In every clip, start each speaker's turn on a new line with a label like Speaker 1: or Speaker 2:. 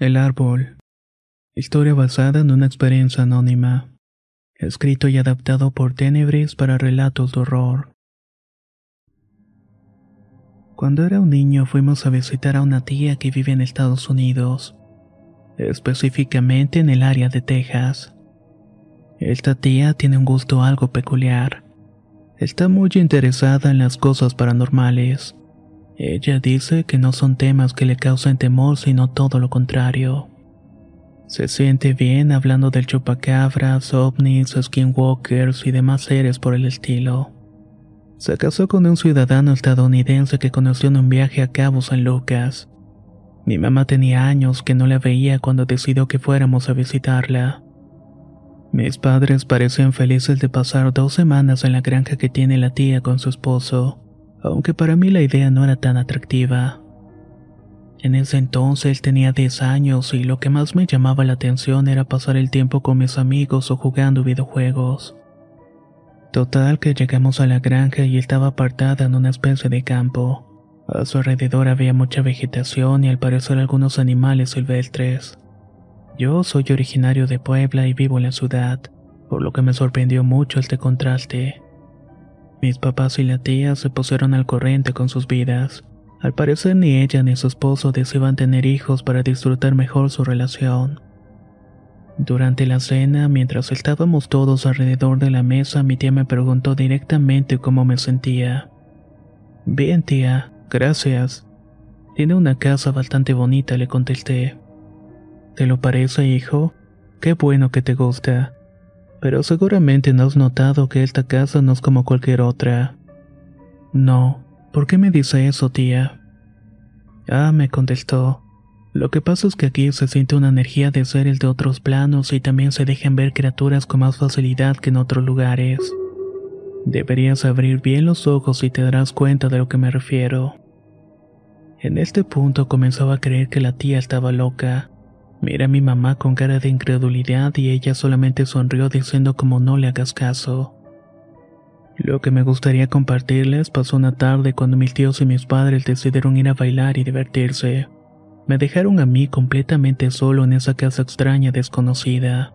Speaker 1: El árbol. Historia basada en una experiencia anónima. Escrito y adaptado por Tenebris para relatos de horror. Cuando era un niño fuimos a visitar a una tía que vive en Estados Unidos, específicamente en el área de Texas. Esta tía tiene un gusto algo peculiar. Está muy interesada en las cosas paranormales. Ella dice que no son temas que le causen temor, sino todo lo contrario. Se siente bien hablando del chupacabras, ovnis, skinwalkers y demás seres por el estilo. Se casó con un ciudadano estadounidense que conoció en un viaje a Cabo San Lucas. Mi mamá tenía años que no la veía cuando decidió que fuéramos a visitarla. Mis padres parecían felices de pasar dos semanas en la granja que tiene la tía con su esposo aunque para mí la idea no era tan atractiva. En ese entonces tenía 10 años y lo que más me llamaba la atención era pasar el tiempo con mis amigos o jugando videojuegos. Total que llegamos a la granja y estaba apartada en una especie de campo. A su alrededor había mucha vegetación y al parecer algunos animales silvestres. Yo soy originario de Puebla y vivo en la ciudad, por lo que me sorprendió mucho este contraste. Mis papás y la tía se pusieron al corriente con sus vidas. Al parecer ni ella ni su esposo deseaban tener hijos para disfrutar mejor su relación. Durante la cena, mientras estábamos todos alrededor de la mesa, mi tía me preguntó directamente cómo me sentía. Bien, tía, gracias. Tiene una casa bastante bonita, le contesté. ¿Te lo parece, hijo? Qué bueno que te gusta. Pero seguramente no has notado que esta casa no es como cualquier otra. No, ¿por qué me dice eso, tía? Ah, me contestó. Lo que pasa es que aquí se siente una energía de seres de otros planos y también se dejan ver criaturas con más facilidad que en otros lugares. Deberías abrir bien los ojos y te darás cuenta de lo que me refiero. En este punto comenzaba a creer que la tía estaba loca. Mira a mi mamá con cara de incredulidad y ella solamente sonrió diciendo como no le hagas caso. Lo que me gustaría compartirles pasó una tarde cuando mis tíos y mis padres decidieron ir a bailar y divertirse. Me dejaron a mí completamente solo en esa casa extraña desconocida.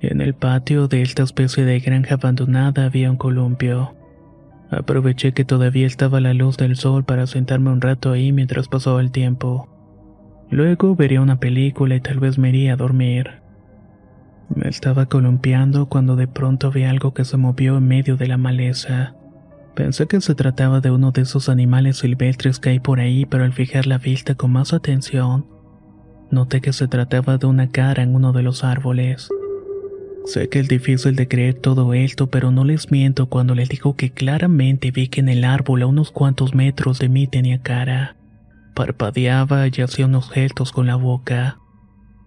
Speaker 1: En el patio de esta especie de granja abandonada había un columpio. Aproveché que todavía estaba la luz del sol para sentarme un rato ahí mientras pasaba el tiempo. Luego vería una película y tal vez me iría a dormir. Me estaba columpiando cuando de pronto vi algo que se movió en medio de la maleza. Pensé que se trataba de uno de esos animales silvestres que hay por ahí, pero al fijar la vista con más atención, noté que se trataba de una cara en uno de los árboles. Sé que es difícil de creer todo esto, pero no les miento cuando les digo que claramente vi que en el árbol a unos cuantos metros de mí tenía cara. Parpadeaba y hacía unos gestos con la boca.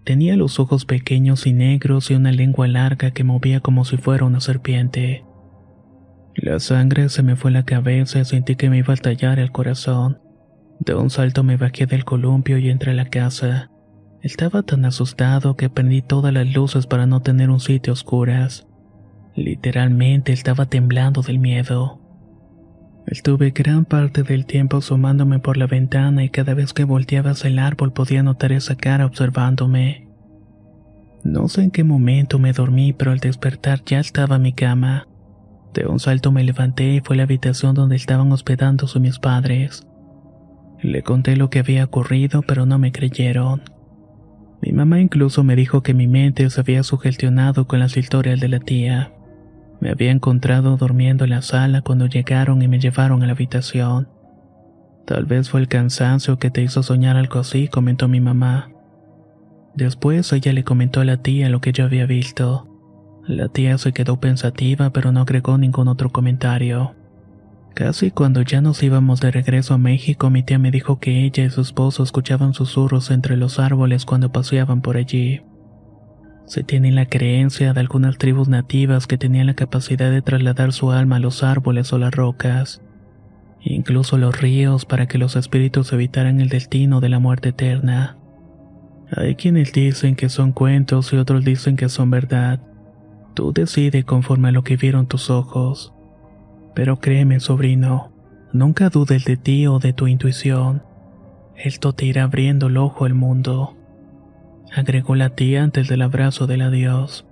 Speaker 1: Tenía los ojos pequeños y negros y una lengua larga que movía como si fuera una serpiente. La sangre se me fue a la cabeza y sentí que me iba a estallar el corazón. De un salto me bajé del columpio y entré a la casa. Estaba tan asustado que prendí todas las luces para no tener un sitio a oscuras. Literalmente estaba temblando del miedo. Estuve gran parte del tiempo asomándome por la ventana y cada vez que volteaba hacia el árbol podía notar esa cara observándome. No sé en qué momento me dormí, pero al despertar ya estaba en mi cama. De un salto me levanté y fue a la habitación donde estaban hospedándose mis padres. Le conté lo que había ocurrido, pero no me creyeron. Mi mamá incluso me dijo que mi mente se había sugestionado con las historias de la tía. Me había encontrado durmiendo en la sala cuando llegaron y me llevaron a la habitación. Tal vez fue el cansancio que te hizo soñar algo así, comentó mi mamá. Después ella le comentó a la tía lo que yo había visto. La tía se quedó pensativa pero no agregó ningún otro comentario. Casi cuando ya nos íbamos de regreso a México, mi tía me dijo que ella y su esposo escuchaban susurros entre los árboles cuando paseaban por allí. Se tiene la creencia de algunas tribus nativas que tenían la capacidad de trasladar su alma a los árboles o las rocas, incluso los ríos para que los espíritus evitaran el destino de la muerte eterna. Hay quienes dicen que son cuentos y otros dicen que son verdad. Tú decides conforme a lo que vieron tus ojos. Pero créeme, sobrino, nunca dudes de ti o de tu intuición. Esto te irá abriendo el ojo al mundo. Agregó la tía antes del abrazo del adiós.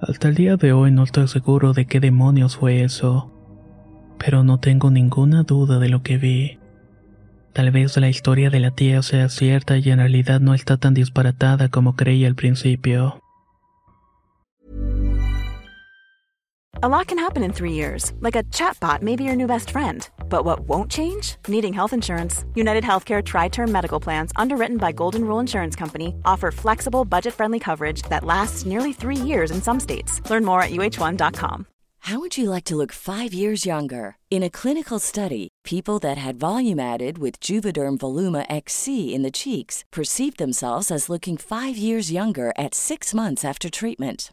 Speaker 1: Hasta el día de hoy no estoy seguro de qué demonios fue eso, pero no tengo ninguna duda de lo que vi. Tal vez la historia de la tía sea cierta y en realidad no está tan disparatada como creía al principio.
Speaker 2: A lot can happen in three years, like a chatbot may be your new best friend. But what won't change? Needing health insurance. United Healthcare Tri Term Medical Plans, underwritten by Golden Rule Insurance Company, offer flexible, budget friendly coverage that lasts nearly three years in some states. Learn more at uh1.com.
Speaker 3: How would you like to look five years younger? In a clinical study, people that had volume added with Juvederm Voluma XC in the cheeks perceived themselves as looking five years younger at six months after treatment.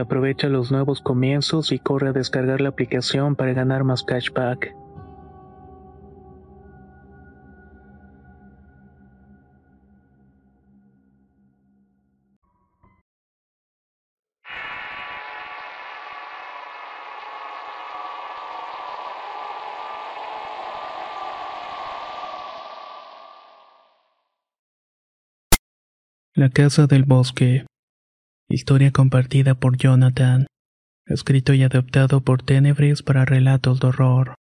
Speaker 1: Aprovecha los nuevos comienzos y corre a descargar la aplicación para ganar más cashback. La casa del bosque. Historia compartida por Jonathan. Escrito y adaptado por Tenebris para relatos de horror.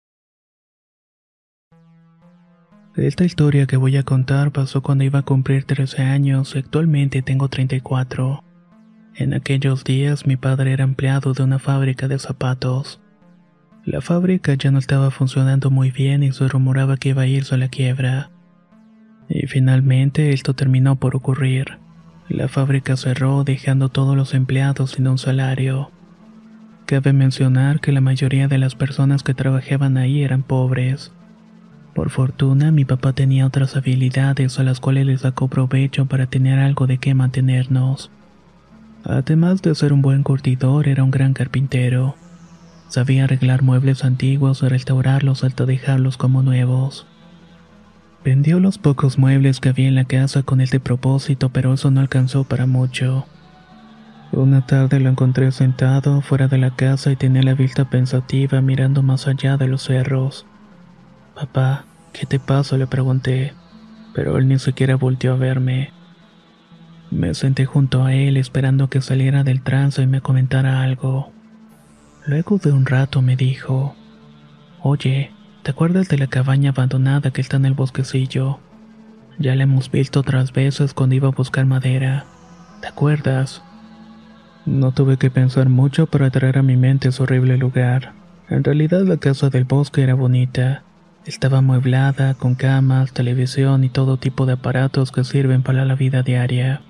Speaker 1: Esta historia que voy a contar pasó cuando iba a cumplir 13 años y actualmente tengo 34. En aquellos días mi padre era empleado de una fábrica de zapatos. La fábrica ya no estaba funcionando muy bien y se rumoraba que iba a irse a la quiebra. Y finalmente esto terminó por ocurrir. La fábrica cerró dejando todos los empleados sin un salario. Cabe mencionar que la mayoría de las personas que trabajaban ahí eran pobres. Por fortuna, mi papá tenía otras habilidades a las cuales le sacó provecho para tener algo de qué mantenernos. Además de ser un buen curtidor, era un gran carpintero. Sabía arreglar muebles antiguos y restaurarlos hasta dejarlos como nuevos. Vendió los pocos muebles que había en la casa con este propósito, pero eso no alcanzó para mucho. Una tarde lo encontré sentado fuera de la casa y tenía la vista pensativa mirando más allá de los cerros. Papá, ¿qué te pasa? le pregunté, pero él ni siquiera volteó a verme. Me senté junto a él esperando que saliera del trance y me comentara algo. Luego de un rato me dijo, Oye, ¿te acuerdas de la cabaña abandonada que está en el bosquecillo? Ya la hemos visto otras veces cuando iba a buscar madera. ¿Te acuerdas? No tuve que pensar mucho para traer a mi mente ese horrible lugar. En realidad la casa del bosque era bonita. Estaba amueblada, con camas, televisión y todo tipo de aparatos que sirven para la vida diaria.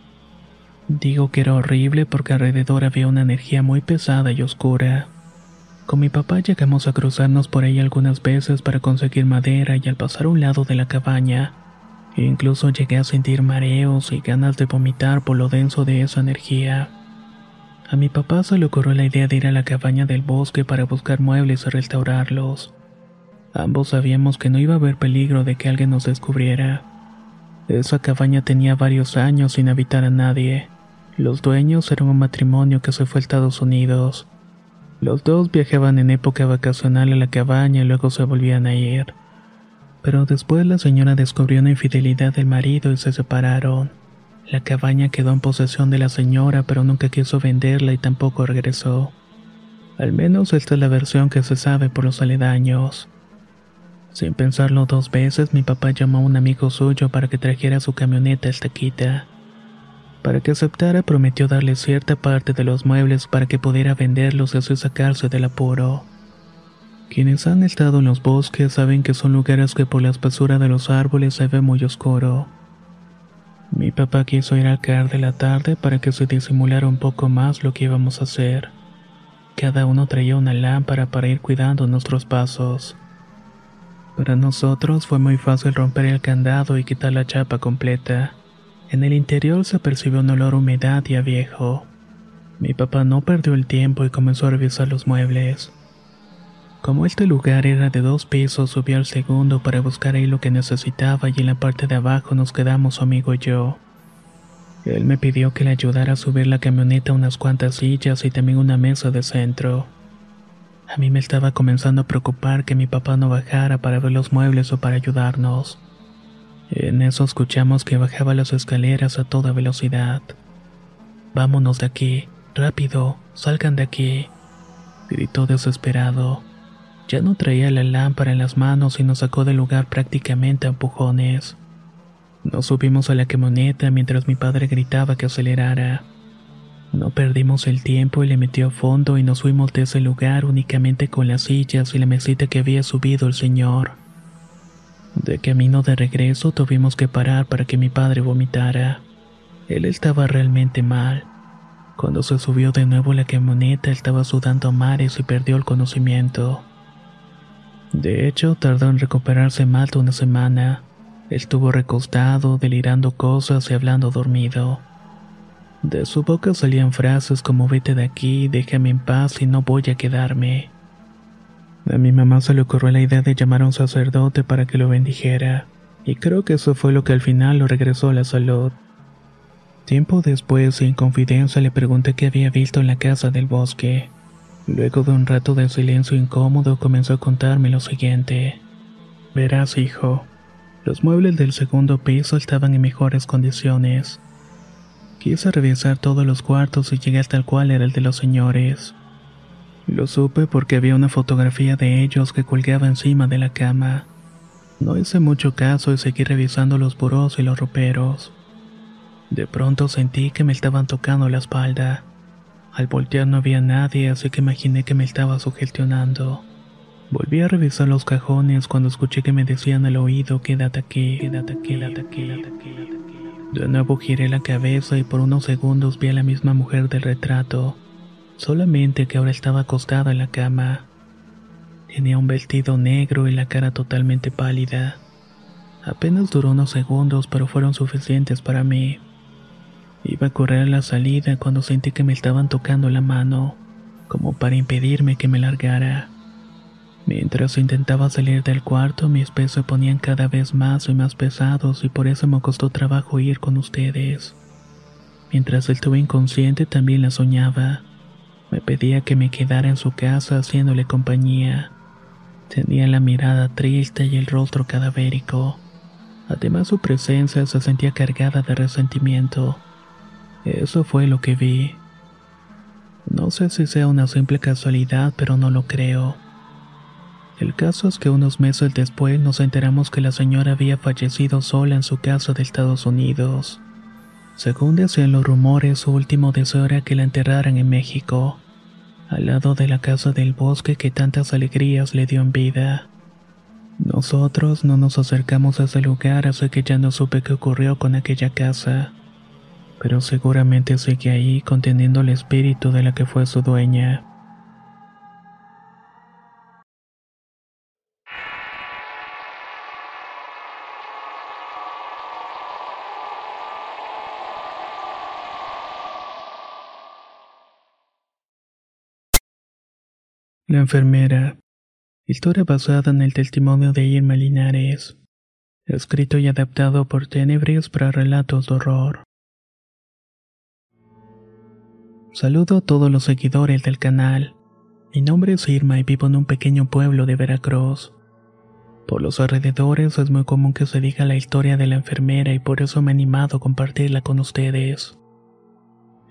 Speaker 1: Digo que era horrible porque alrededor había una energía muy pesada y oscura. Con mi papá llegamos a cruzarnos por ahí algunas veces para conseguir madera y al pasar a un lado de la cabaña, incluso llegué a sentir mareos y ganas de vomitar por lo denso de esa energía. A mi papá se le ocurrió la idea de ir a la cabaña del bosque para buscar muebles y restaurarlos. Ambos sabíamos que no iba a haber peligro de que alguien nos descubriera. Esa cabaña tenía varios años sin habitar a nadie. Los dueños eran un matrimonio que se fue a Estados Unidos. Los dos viajaban en época vacacional a la cabaña y luego se volvían a ir. Pero después la señora descubrió una infidelidad del marido y se separaron. La cabaña quedó en posesión de la señora, pero nunca quiso venderla y tampoco regresó. Al menos esta es la versión que se sabe por los aledaños. Sin pensarlo dos veces, mi papá llamó a un amigo suyo para que trajera su camioneta esta quita. Para que aceptara prometió darle cierta parte de los muebles para que pudiera venderlos y así sacarse del apuro. Quienes han estado en los bosques saben que son lugares que por la espesura de los árboles se ve muy oscuro. Mi papá quiso ir al caer de la tarde para que se disimulara un poco más lo que íbamos a hacer. Cada uno traía una lámpara para ir cuidando nuestros pasos. Para nosotros fue muy fácil romper el candado y quitar la chapa completa. En el interior se percibió un olor a humedad y a viejo. Mi papá no perdió el tiempo y comenzó a revisar los muebles. Como este lugar era de dos pisos, subió al segundo para buscar ahí lo que necesitaba y en la parte de abajo nos quedamos su amigo y yo. Él me pidió que le ayudara a subir la camioneta unas cuantas sillas y también una mesa de centro. A mí me estaba comenzando a preocupar que mi papá no bajara para ver los muebles o para ayudarnos. En eso escuchamos que bajaba las escaleras a toda velocidad. Vámonos de aquí, rápido, salgan de aquí, gritó desesperado. Ya no traía la lámpara en las manos y nos sacó del lugar prácticamente a empujones. Nos subimos a la camioneta mientras mi padre gritaba que acelerara. No perdimos el tiempo y le metió a fondo y nos fuimos de ese lugar únicamente con las sillas y la mesita que había subido el señor. De camino de regreso tuvimos que parar para que mi padre vomitara. Él estaba realmente mal. Cuando se subió de nuevo la camioneta estaba sudando mares y perdió el conocimiento. De hecho, tardó en recuperarse más de una semana. Estuvo recostado, delirando cosas y hablando dormido. De su boca salían frases como vete de aquí, déjame en paz y no voy a quedarme. A mi mamá se le ocurrió la idea de llamar a un sacerdote para que lo bendijera, y creo que eso fue lo que al final lo regresó a la salud. Tiempo después, en confidencia, le pregunté qué había visto en la casa del bosque. Luego de un rato de silencio incómodo, comenzó a contarme lo siguiente. Verás, hijo, los muebles del segundo piso estaban en mejores condiciones. Quise revisar todos los cuartos y llegué hasta el cual era el de los señores. Lo supe porque había una fotografía de ellos que colgaba encima de la cama. No hice mucho caso y seguí revisando los burós y los roperos. De pronto sentí que me estaban tocando la espalda. Al voltear no había nadie, así que imaginé que me estaba sugestionando. Volví a revisar los cajones cuando escuché que me decían al oído, quédate aquí, quédate aquí, quédate aquí, quédate aquí. De nuevo giré la cabeza y por unos segundos vi a la misma mujer del retrato solamente que ahora estaba acostada en la cama. Tenía un vestido negro y la cara totalmente pálida. Apenas duró unos segundos, pero fueron suficientes para mí. Iba a correr a la salida cuando sentí que me estaban tocando la mano, como para impedirme que me largara. Mientras intentaba salir del cuarto, mis pies se ponían cada vez más y más pesados y por eso me costó trabajo ir con ustedes. Mientras estuve inconsciente también la soñaba. Me pedía que me quedara en su casa haciéndole compañía. Tenía la mirada triste y el rostro cadavérico. Además su presencia se sentía cargada de resentimiento. Eso fue lo que vi. No sé si sea una simple casualidad, pero no lo creo. El caso es que unos meses después nos enteramos que la señora había fallecido sola en su casa de Estados Unidos. Según decían los rumores, su último deseo era que la enterraran en México, al lado de la casa del bosque que tantas alegrías le dio en vida. Nosotros no nos acercamos a ese lugar así que ya no supe qué ocurrió con aquella casa, pero seguramente sigue ahí conteniendo el espíritu de la que fue su dueña. La enfermera. Historia basada en el testimonio de Irma Linares. Escrito y adaptado por Tenebris para relatos de horror. Saludo a todos los seguidores del canal. Mi nombre es Irma y vivo en un pequeño pueblo de Veracruz. Por los alrededores es muy común que se diga la historia de la enfermera y por eso me he animado a compartirla con ustedes.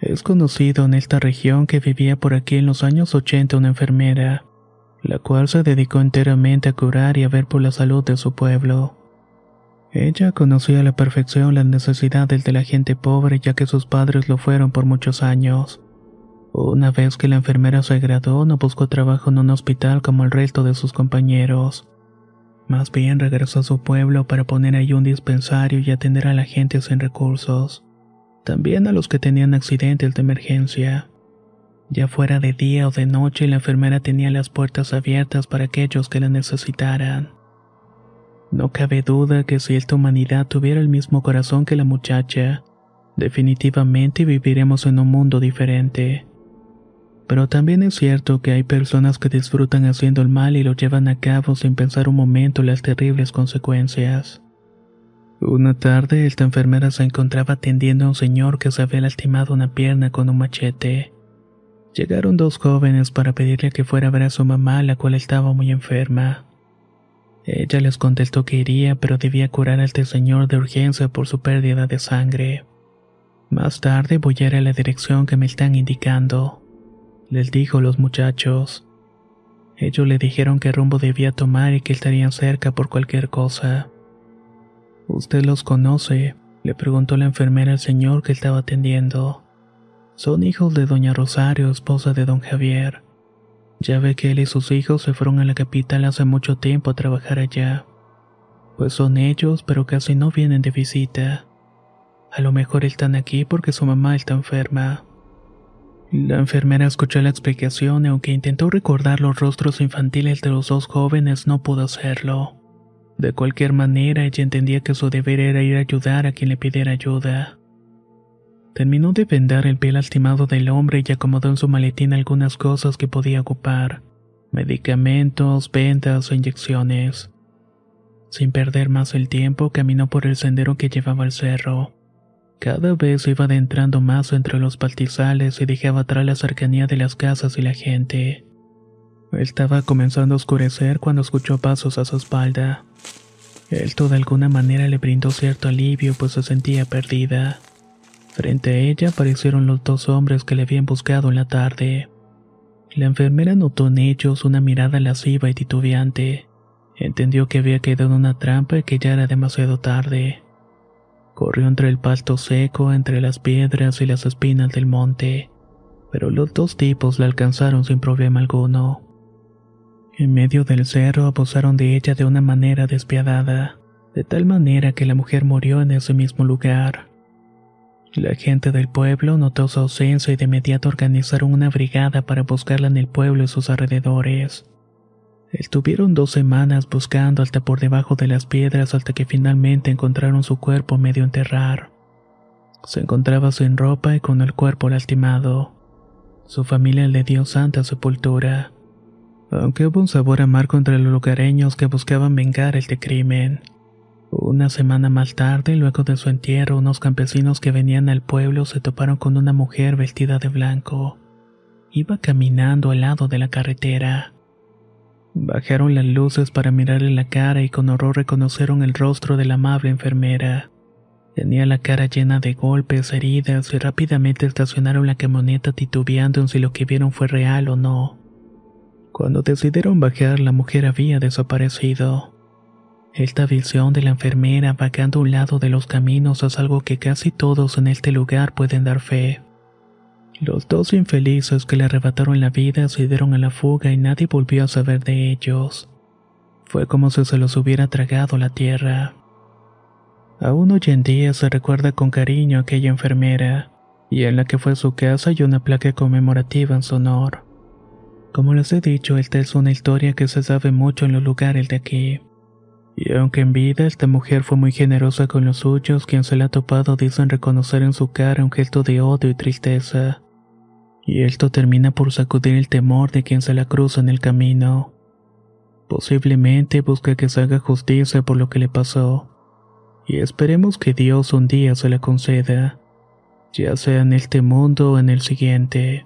Speaker 1: Es conocido en esta región que vivía por aquí en los años 80 una enfermera, la cual se dedicó enteramente a curar y a ver por la salud de su pueblo. Ella conocía a la perfección las necesidades de la gente pobre ya que sus padres lo fueron por muchos años. Una vez que la enfermera se graduó no buscó trabajo en un hospital como el resto de sus compañeros. Más bien regresó a su pueblo para poner ahí un dispensario y atender a la gente sin recursos también a los que tenían accidentes de emergencia. Ya fuera de día o de noche, la enfermera tenía las puertas abiertas para aquellos que la necesitaran. No cabe duda que si esta humanidad tuviera el mismo corazón que la muchacha, definitivamente viviremos en un mundo diferente. Pero también es cierto que hay personas que disfrutan haciendo el mal y lo llevan a cabo sin pensar un momento las terribles consecuencias. Una tarde, esta enfermera se encontraba atendiendo a un señor que se había lastimado una pierna con un machete. Llegaron dos jóvenes para pedirle que fuera a ver a su mamá, la cual estaba muy enferma. Ella les contestó que iría, pero debía curar a este señor de urgencia por su pérdida de sangre. Más tarde voy a ir a la dirección que me están indicando, les dijo los muchachos. Ellos le dijeron qué rumbo debía tomar y que estarían cerca por cualquier cosa. ¿Usted los conoce? le preguntó la enfermera al señor que estaba atendiendo. Son hijos de doña Rosario, esposa de don Javier. Ya ve que él y sus hijos se fueron a la capital hace mucho tiempo a trabajar allá. Pues son ellos, pero casi no vienen de visita. A lo mejor están aquí porque su mamá está enferma. La enfermera escuchó la explicación y aunque intentó recordar los rostros infantiles de los dos jóvenes no pudo hacerlo. De cualquier manera, ella entendía que su deber era ir a ayudar a quien le pidiera ayuda. Terminó de vendar el pie lastimado del hombre y acomodó en su maletín algunas cosas que podía ocupar, medicamentos, vendas o inyecciones. Sin perder más el tiempo, caminó por el sendero que llevaba al cerro. Cada vez iba adentrando más entre los pastizales y dejaba atrás la cercanía de las casas y la gente. Estaba comenzando a oscurecer cuando escuchó pasos a su espalda. Esto de alguna manera le brindó cierto alivio pues se sentía perdida. Frente a ella aparecieron los dos hombres que le habían buscado en la tarde. La enfermera notó en ellos una mirada lasciva y titubeante. Entendió que había quedado en una trampa y que ya era demasiado tarde. Corrió entre el pasto seco, entre las piedras y las espinas del monte, pero los dos tipos la alcanzaron sin problema alguno. En medio del cerro abusaron de ella de una manera despiadada, de tal manera que la mujer murió en ese mismo lugar. La gente del pueblo notó su ausencia y de inmediato organizaron una brigada para buscarla en el pueblo y sus alrededores. Estuvieron dos semanas buscando hasta por debajo de las piedras hasta que finalmente encontraron su cuerpo medio enterrar. Se encontraba sin ropa y con el cuerpo lastimado. Su familia le dio santa sepultura, aunque hubo un sabor amargo entre los lugareños que buscaban vengar este crimen. Una semana más tarde, luego de su entierro, unos campesinos que venían al pueblo se toparon con una mujer vestida de blanco. Iba caminando al lado de la carretera. Bajaron las luces para mirarle la cara y con horror reconocieron el rostro de la amable enfermera. Tenía la cara llena de golpes, heridas y rápidamente estacionaron la camioneta titubeando en si lo que vieron fue real o no. Cuando decidieron bajar, la mujer había desaparecido. Esta visión de la enfermera vagando a un lado de los caminos es algo que casi todos en este lugar pueden dar fe. Los dos infelices que le arrebataron la vida se dieron a la fuga y nadie volvió a saber de ellos. Fue como si se los hubiera tragado la tierra. Aún hoy en día se recuerda con cariño a aquella enfermera, y en la que fue su casa hay una placa conmemorativa en su honor. Como les he dicho, esta es una historia que se sabe mucho en los lugares de aquí. Y aunque en vida esta mujer fue muy generosa con los suyos, quien se la ha topado dicen reconocer en su cara un gesto de odio y tristeza. Y esto termina por sacudir el temor de quien se la cruza en el camino. Posiblemente busca que se haga justicia por lo que le pasó. Y esperemos que Dios un día se la conceda, ya sea en este mundo o en el siguiente.